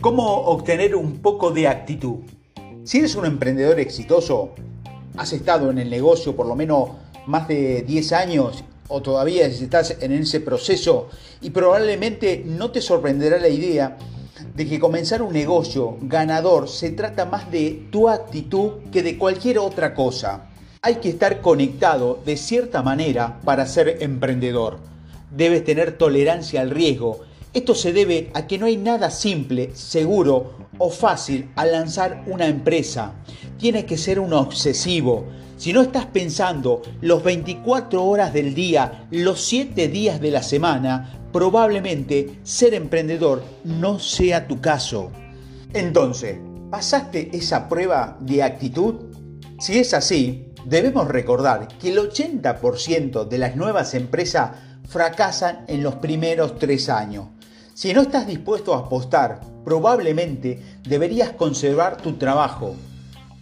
¿Cómo obtener un poco de actitud? Si eres un emprendedor exitoso, has estado en el negocio por lo menos más de 10 años o todavía estás en ese proceso y probablemente no te sorprenderá la idea de que comenzar un negocio ganador se trata más de tu actitud que de cualquier otra cosa. Hay que estar conectado de cierta manera para ser emprendedor. Debes tener tolerancia al riesgo esto se debe a que no hay nada simple, seguro o fácil al lanzar una empresa. Tienes que ser un obsesivo. Si no estás pensando los 24 horas del día, los 7 días de la semana, probablemente ser emprendedor no sea tu caso. Entonces, ¿pasaste esa prueba de actitud? Si es así, debemos recordar que el 80% de las nuevas empresas fracasan en los primeros tres años. Si no estás dispuesto a apostar, probablemente deberías conservar tu trabajo.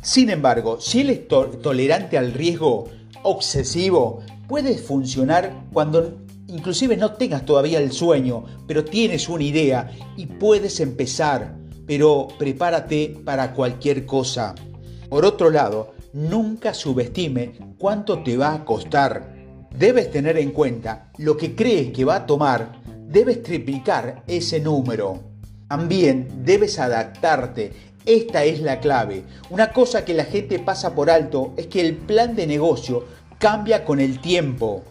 Sin embargo, si eres tolerante al riesgo obsesivo, puedes funcionar cuando inclusive no tengas todavía el sueño, pero tienes una idea y puedes empezar, pero prepárate para cualquier cosa. Por otro lado, nunca subestime cuánto te va a costar. Debes tener en cuenta lo que crees que va a tomar debes triplicar ese número. También debes adaptarte. Esta es la clave. Una cosa que la gente pasa por alto es que el plan de negocio cambia con el tiempo.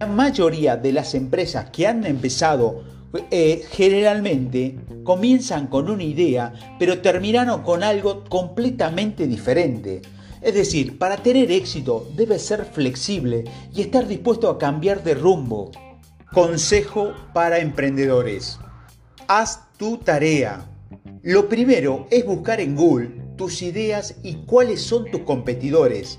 La mayoría de las empresas que han empezado eh, generalmente comienzan con una idea, pero terminaron con algo completamente diferente. Es decir, para tener éxito debes ser flexible y estar dispuesto a cambiar de rumbo. Consejo para emprendedores. Haz tu tarea. Lo primero es buscar en Google tus ideas y cuáles son tus competidores.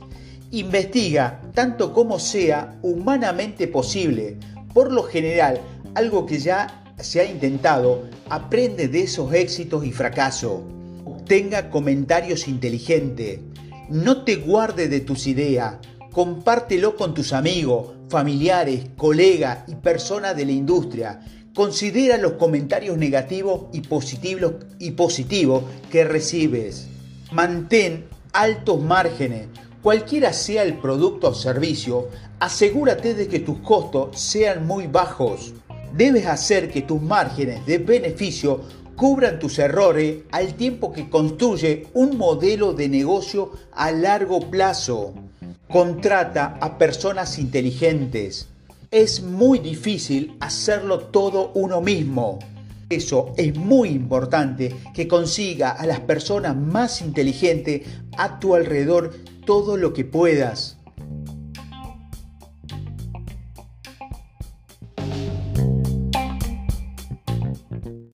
Investiga tanto como sea humanamente posible. Por lo general, algo que ya se ha intentado, aprende de esos éxitos y fracasos. Obtenga comentarios inteligentes. No te guarde de tus ideas. Compártelo con tus amigos, familiares, colegas y personas de la industria. Considera los comentarios negativos y positivos, que recibes. Mantén altos márgenes. Cualquiera sea el producto o servicio, asegúrate de que tus costos sean muy bajos. Debes hacer que tus márgenes de beneficio cubran tus errores al tiempo que construye un modelo de negocio a largo plazo. Contrata a personas inteligentes. Es muy difícil hacerlo todo uno mismo. Eso es muy importante que consiga a las personas más inteligentes a tu alrededor todo lo que puedas.